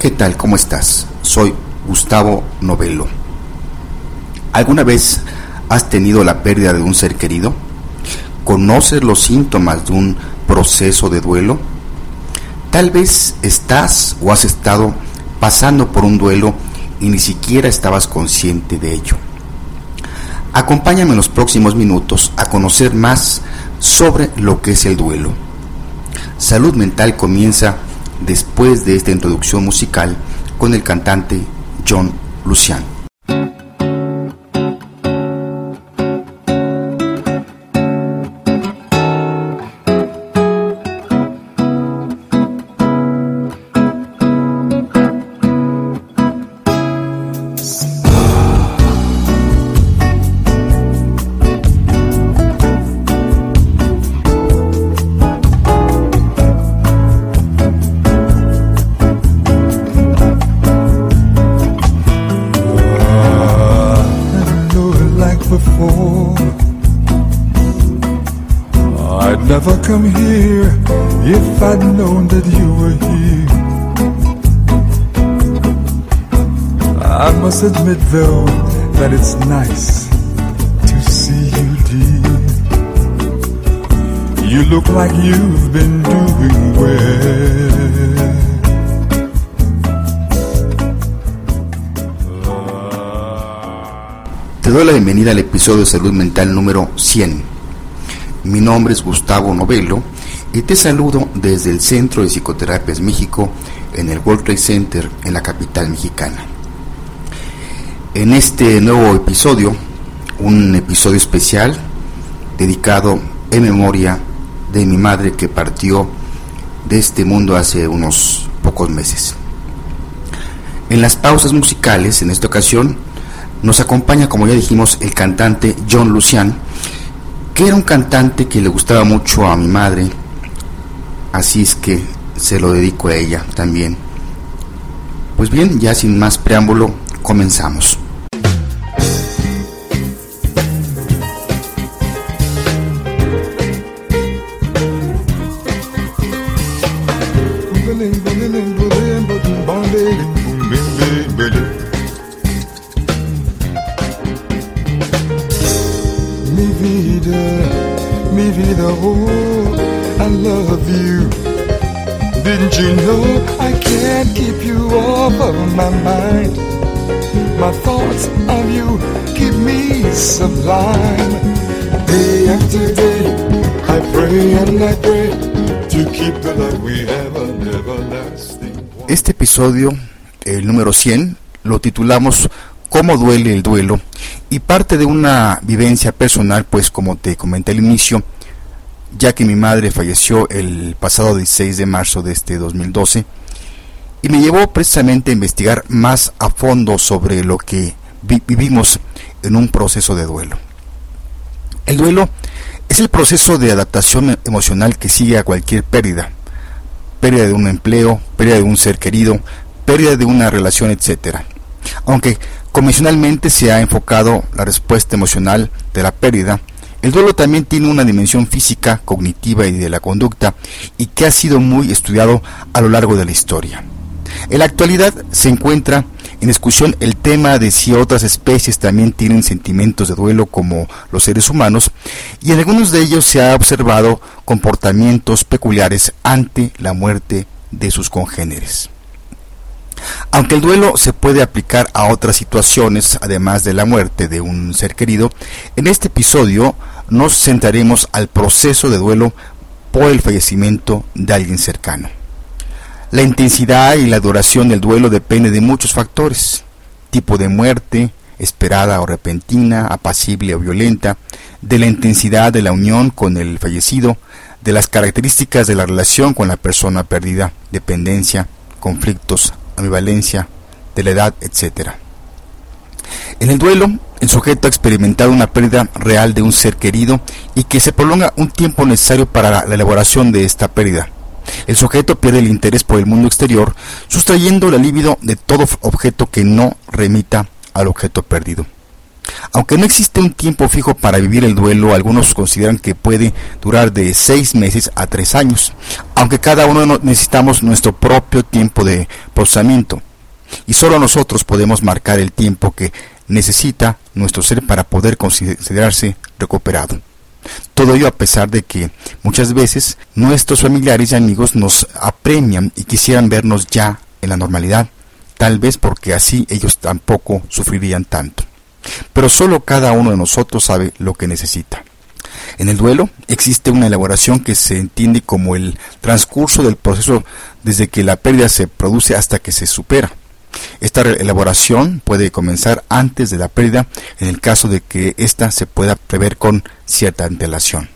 ¿Qué tal? ¿Cómo estás? Soy Gustavo Novelo. ¿Alguna vez has tenido la pérdida de un ser querido? ¿Conoces los síntomas de un proceso de duelo? Tal vez estás o has estado pasando por un duelo y ni siquiera estabas consciente de ello. Acompáñame en los próximos minutos a conocer más sobre lo que es el duelo. Salud Mental comienza después de esta introducción musical con el cantante John Luciano. Come here if I'd known that you were here. I must admit though that it's nice to see you, dear. You look like you've been doing well. Te doy la bienvenida al episodio de Salud Mental número 100 mi nombre es Gustavo Novelo y te saludo desde el Centro de Psicoterapias México en el World Trade Center en la capital mexicana. En este nuevo episodio, un episodio especial dedicado en memoria de mi madre que partió de este mundo hace unos pocos meses. En las pausas musicales, en esta ocasión, nos acompaña, como ya dijimos, el cantante John Lucian, era un cantante que le gustaba mucho a mi madre, así es que se lo dedico a ella también. Pues bien, ya sin más preámbulo, comenzamos. Este episodio, el número 100, lo titulamos ¿Cómo duele el duelo? Y parte de una vivencia personal, pues como te comenté al inicio, ya que mi madre falleció el pasado 16 de marzo de este 2012, y me llevó precisamente a investigar más a fondo sobre lo que vivimos en un proceso de duelo. El duelo es el proceso de adaptación emocional que sigue a cualquier pérdida, pérdida de un empleo, pérdida de un ser querido, pérdida de una relación, etc. Aunque convencionalmente se ha enfocado la respuesta emocional de la pérdida, el duelo también tiene una dimensión física, cognitiva y de la conducta y que ha sido muy estudiado a lo largo de la historia. En la actualidad se encuentra en discusión el tema de si otras especies también tienen sentimientos de duelo como los seres humanos y en algunos de ellos se ha observado comportamientos peculiares ante la muerte de sus congéneres. Aunque el duelo se puede aplicar a otras situaciones, además de la muerte de un ser querido, en este episodio nos centraremos al proceso de duelo por el fallecimiento de alguien cercano. La intensidad y la duración del duelo depende de muchos factores, tipo de muerte, esperada o repentina, apacible o violenta, de la intensidad de la unión con el fallecido, de las características de la relación con la persona perdida, dependencia, conflictos, ambivalencia, de la edad, etc. En el duelo, el sujeto ha experimentado una pérdida real de un ser querido y que se prolonga un tiempo necesario para la elaboración de esta pérdida el sujeto pierde el interés por el mundo exterior, sustrayendo la libido de todo objeto que no remita al objeto perdido. Aunque no existe un tiempo fijo para vivir el duelo, algunos consideran que puede durar de seis meses a tres años, aunque cada uno necesitamos nuestro propio tiempo de procesamiento. Y solo nosotros podemos marcar el tiempo que necesita nuestro ser para poder considerarse recuperado. Todo ello a pesar de que muchas veces nuestros familiares y amigos nos apremian y quisieran vernos ya en la normalidad, tal vez porque así ellos tampoco sufrirían tanto. Pero solo cada uno de nosotros sabe lo que necesita. En el duelo existe una elaboración que se entiende como el transcurso del proceso desde que la pérdida se produce hasta que se supera. Esta elaboración puede comenzar antes de la pérdida en el caso de que ésta se pueda prever con cierta antelación.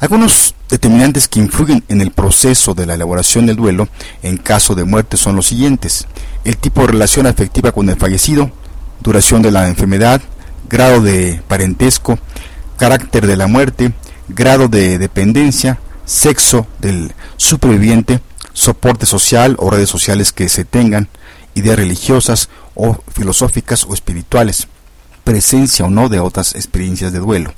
Algunos determinantes que influyen en el proceso de la elaboración del duelo en caso de muerte son los siguientes. El tipo de relación afectiva con el fallecido, duración de la enfermedad, grado de parentesco, carácter de la muerte, grado de dependencia, sexo del superviviente, soporte social o redes sociales que se tengan, ideas religiosas o filosóficas o espirituales, presencia o no de otras experiencias de duelo.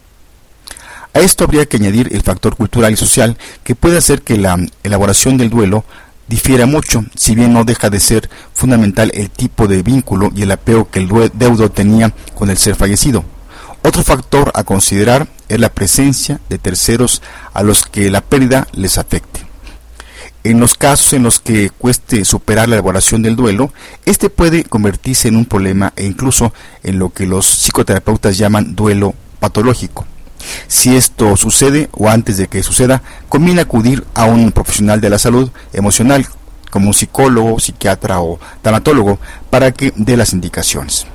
A esto habría que añadir el factor cultural y social que puede hacer que la elaboración del duelo difiera mucho, si bien no deja de ser fundamental el tipo de vínculo y el apego que el deudo tenía con el ser fallecido. Otro factor a considerar es la presencia de terceros a los que la pérdida les afecte. En los casos en los que cueste superar la elaboración del duelo, este puede convertirse en un problema e incluso en lo que los psicoterapeutas llaman duelo patológico. Si esto sucede o antes de que suceda, conviene acudir a un profesional de la salud emocional, como un psicólogo, psiquiatra o tanatólogo, para que dé las indicaciones.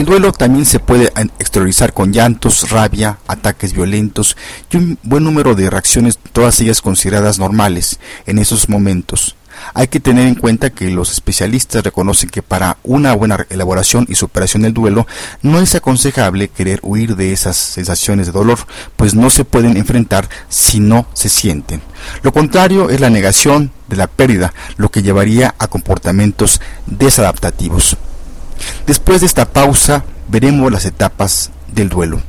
El duelo también se puede exteriorizar con llantos, rabia, ataques violentos y un buen número de reacciones, todas ellas consideradas normales en esos momentos. Hay que tener en cuenta que los especialistas reconocen que para una buena elaboración y superación del duelo no es aconsejable querer huir de esas sensaciones de dolor, pues no se pueden enfrentar si no se sienten. Lo contrario es la negación de la pérdida, lo que llevaría a comportamientos desadaptativos. Después de esta pausa veremos las etapas del duelo.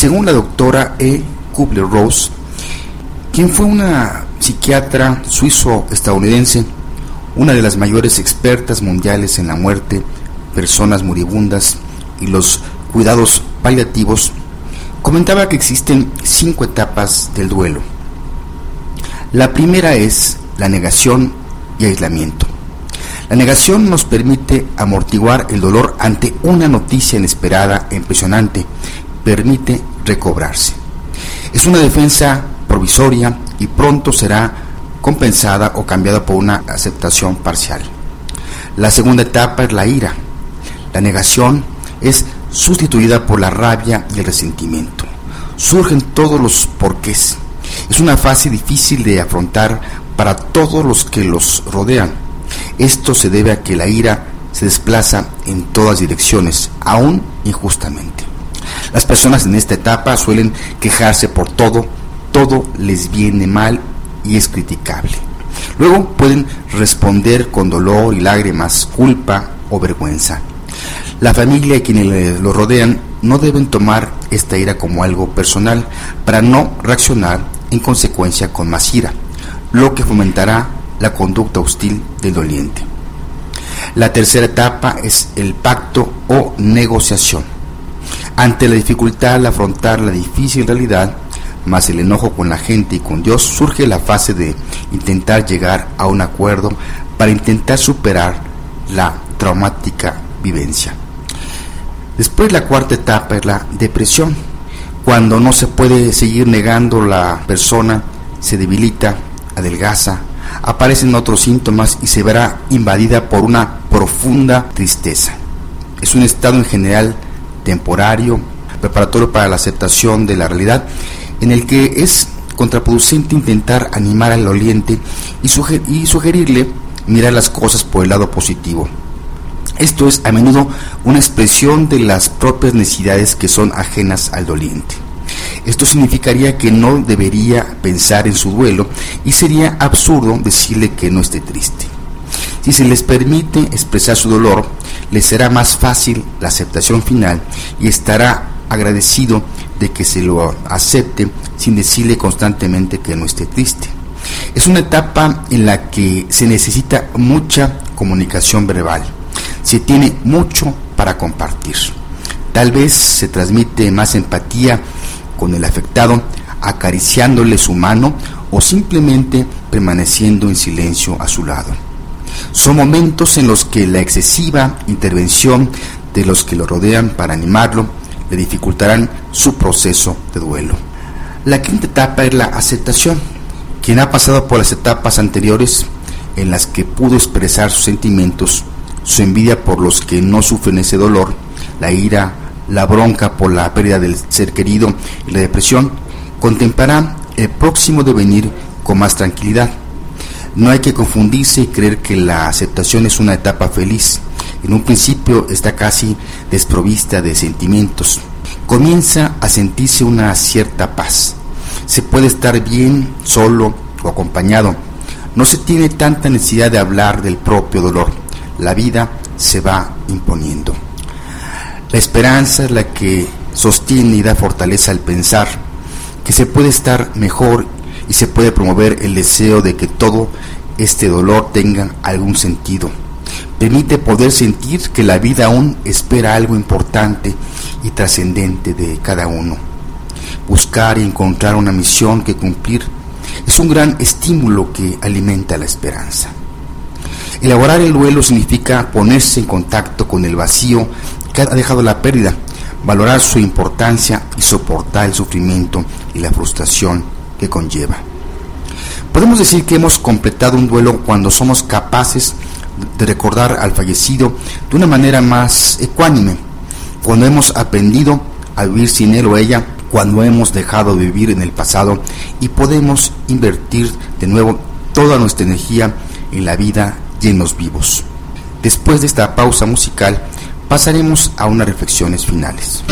Según la doctora E. Kubler-Ross, quien fue una psiquiatra suizo-estadounidense, una de las mayores expertas mundiales en la muerte, personas moribundas y los cuidados paliativos, comentaba que existen cinco etapas del duelo. La primera es la negación y aislamiento. La negación nos permite amortiguar el dolor ante una noticia inesperada e impresionante, permite recobrarse. Es una defensa provisoria y pronto será compensada o cambiada por una aceptación parcial. La segunda etapa es la ira. La negación es sustituida por la rabia y el resentimiento. Surgen todos los porqués. Es una fase difícil de afrontar para todos los que los rodean esto se debe a que la ira se desplaza en todas direcciones, aún injustamente. Las personas en esta etapa suelen quejarse por todo, todo les viene mal y es criticable. Luego pueden responder con dolor y lágrimas, culpa o vergüenza. La familia y quienes lo rodean no deben tomar esta ira como algo personal para no reaccionar en consecuencia con más ira, lo que fomentará la conducta hostil del doliente. La tercera etapa es el pacto o negociación. Ante la dificultad al afrontar la difícil realidad, más el enojo con la gente y con Dios, surge la fase de intentar llegar a un acuerdo para intentar superar la traumática vivencia. Después la cuarta etapa es la depresión. Cuando no se puede seguir negando la persona, se debilita adelgaza, aparecen otros síntomas y se verá invadida por una profunda tristeza. Es un estado en general temporario, preparatorio para la aceptación de la realidad, en el que es contraproducente intentar animar al doliente y, y sugerirle mirar las cosas por el lado positivo. Esto es a menudo una expresión de las propias necesidades que son ajenas al doliente. Esto significaría que no debería pensar en su duelo y sería absurdo decirle que no esté triste. Si se les permite expresar su dolor, les será más fácil la aceptación final y estará agradecido de que se lo acepte sin decirle constantemente que no esté triste. Es una etapa en la que se necesita mucha comunicación verbal. Se tiene mucho para compartir. Tal vez se transmite más empatía con el afectado acariciándole su mano o simplemente permaneciendo en silencio a su lado. Son momentos en los que la excesiva intervención de los que lo rodean para animarlo le dificultarán su proceso de duelo. La quinta etapa es la aceptación. Quien ha pasado por las etapas anteriores en las que pudo expresar sus sentimientos, su envidia por los que no sufren ese dolor, la ira, la bronca por la pérdida del ser querido y la depresión, contemplará el próximo devenir con más tranquilidad. No hay que confundirse y creer que la aceptación es una etapa feliz. En un principio está casi desprovista de sentimientos. Comienza a sentirse una cierta paz. Se puede estar bien solo o acompañado. No se tiene tanta necesidad de hablar del propio dolor. La vida se va imponiendo. La esperanza es la que sostiene y da fortaleza al pensar que se puede estar mejor y se puede promover el deseo de que todo este dolor tenga algún sentido. Permite poder sentir que la vida aún espera algo importante y trascendente de cada uno. Buscar y encontrar una misión que cumplir es un gran estímulo que alimenta la esperanza. Elaborar el duelo significa ponerse en contacto con el vacío que ha dejado la pérdida, valorar su importancia y soportar el sufrimiento y la frustración que conlleva. Podemos decir que hemos completado un duelo cuando somos capaces de recordar al fallecido de una manera más ecuánime, cuando hemos aprendido a vivir sin él o ella, cuando hemos dejado de vivir en el pasado y podemos invertir de nuevo toda nuestra energía en la vida y en los vivos. Después de esta pausa musical, pasaremos a unas reflexiones finales.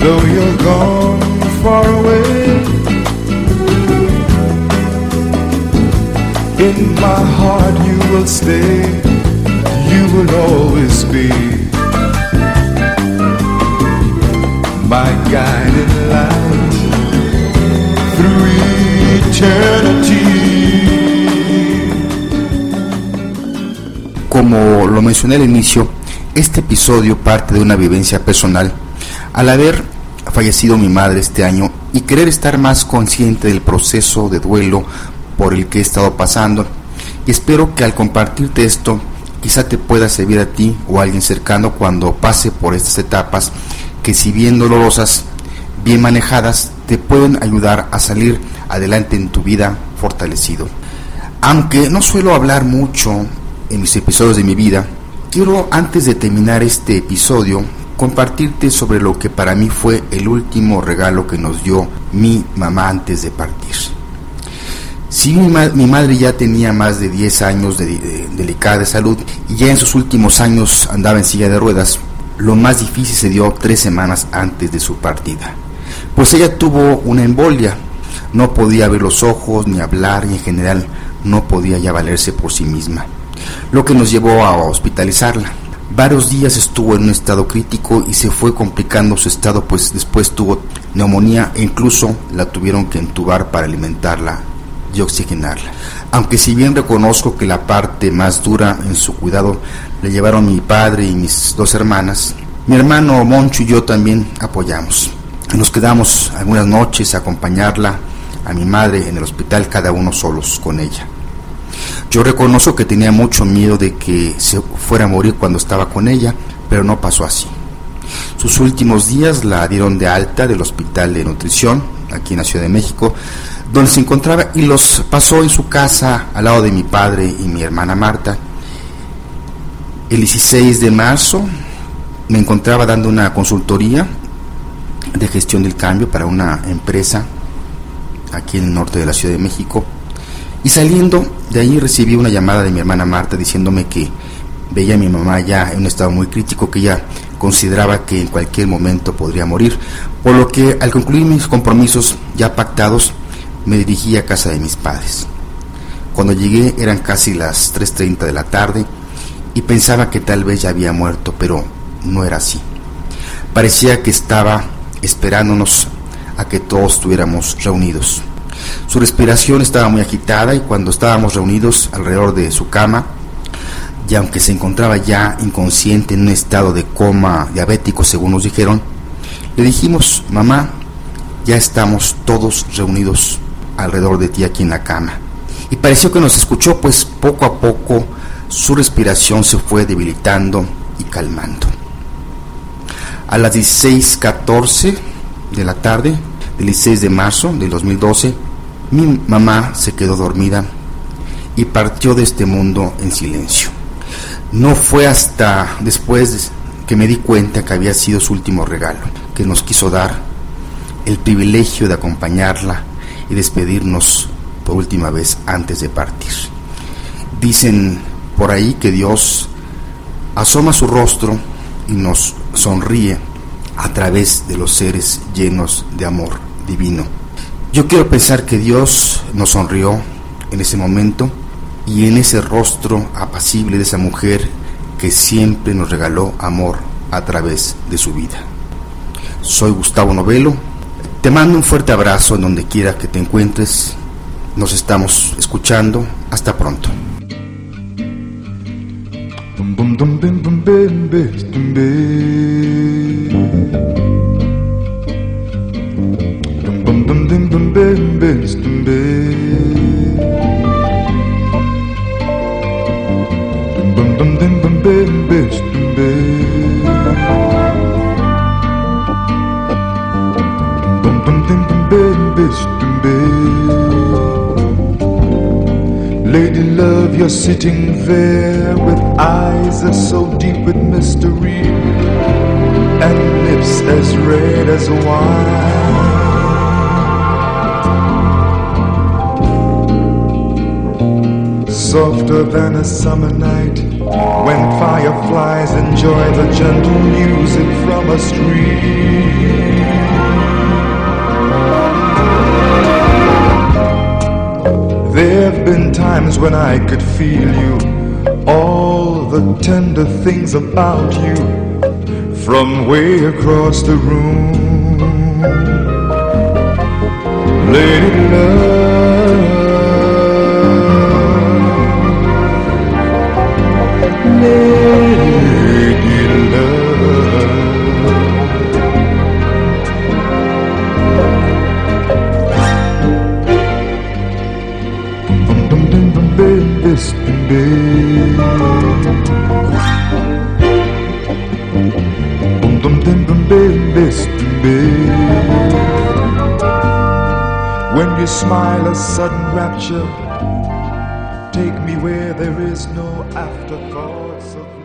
Though you're gone far away In my heart you will stay, you will always be my guiding light through eternity. Como lo mencioné al inicio, este episodio parte de una vivencia personal. Al haber fallecido mi madre este año y querer estar más consciente del proceso de duelo por el que he estado pasando y espero que al compartirte esto quizá te pueda servir a ti o a alguien cercano cuando pase por estas etapas que si bien dolorosas, bien manejadas, te pueden ayudar a salir adelante en tu vida fortalecido. Aunque no suelo hablar mucho en mis episodios de mi vida, quiero antes de terminar este episodio compartirte sobre lo que para mí fue el último regalo que nos dio mi mamá antes de partir. Si mi, madre ya tenía más de 10 años de, delicada de salud y ya en sus últimos años andaba en silla de ruedas, lo más difícil se dio tres semanas antes de su partida. Pues ella tuvo una embolia, no podía ver los ojos ni hablar y en general no podía ya valerse por sí misma, lo que nos llevó a hospitalizarla. Varios días estuvo en un estado crítico y se fue complicando su estado, pues después tuvo neumonía e incluso la tuvieron que entubar para alimentarla y oxigenarla. Aunque si bien reconozco que la parte más dura en su cuidado le llevaron mi padre y mis dos hermanas, Mi hermano Moncho y yo también apoyamos. Nos quedamos algunas noches a acompañarla a mi madre en el hospital, cada uno solos con ella. Yo reconozco que tenía mucho miedo de que se fuera a morir cuando estaba con ella, pero no pasó así. Sus últimos días la dieron de alta del hospital de nutrición, aquí en la Ciudad de México, donde se encontraba y los pasó en su casa al lado de mi padre y mi hermana Marta. El 16 de marzo me encontraba dando una consultoría de gestión del cambio para una empresa aquí en el norte de la Ciudad de México. Y saliendo de ahí recibí una llamada de mi hermana Marta diciéndome que veía a mi mamá ya en un estado muy crítico, que ella consideraba que en cualquier momento podría morir, por lo que al concluir mis compromisos ya pactados, me dirigí a casa de mis padres. Cuando llegué eran casi las 3.30 de la tarde y pensaba que tal vez ya había muerto, pero no era así. Parecía que estaba esperándonos a que todos estuviéramos reunidos. Su respiración estaba muy agitada y cuando estábamos reunidos alrededor de su cama, y aunque se encontraba ya inconsciente en un estado de coma diabético, según nos dijeron, le dijimos, mamá, ya estamos todos reunidos alrededor de ti aquí en la cama. Y pareció que nos escuchó, pues poco a poco su respiración se fue debilitando y calmando. A las 16.14 de la tarde del 16 de marzo del 2012, mi mamá se quedó dormida y partió de este mundo en silencio. No fue hasta después que me di cuenta que había sido su último regalo, que nos quiso dar el privilegio de acompañarla y despedirnos por última vez antes de partir. Dicen por ahí que Dios asoma su rostro y nos sonríe a través de los seres llenos de amor divino. Yo quiero pensar que Dios nos sonrió en ese momento y en ese rostro apacible de esa mujer que siempre nos regaló amor a través de su vida. Soy Gustavo Novelo, te mando un fuerte abrazo en donde quiera que te encuentres, nos estamos escuchando, hasta pronto. Lady love, you're sitting there with eyes as so deep with mystery and lips as red as wine. Softer than a summer night when fireflies enjoy the gentle music from a stream. There have been times when I could feel you, all the tender things about you, from way across the room. Lady love, a sudden rapture. Take me where there is no afterthoughts of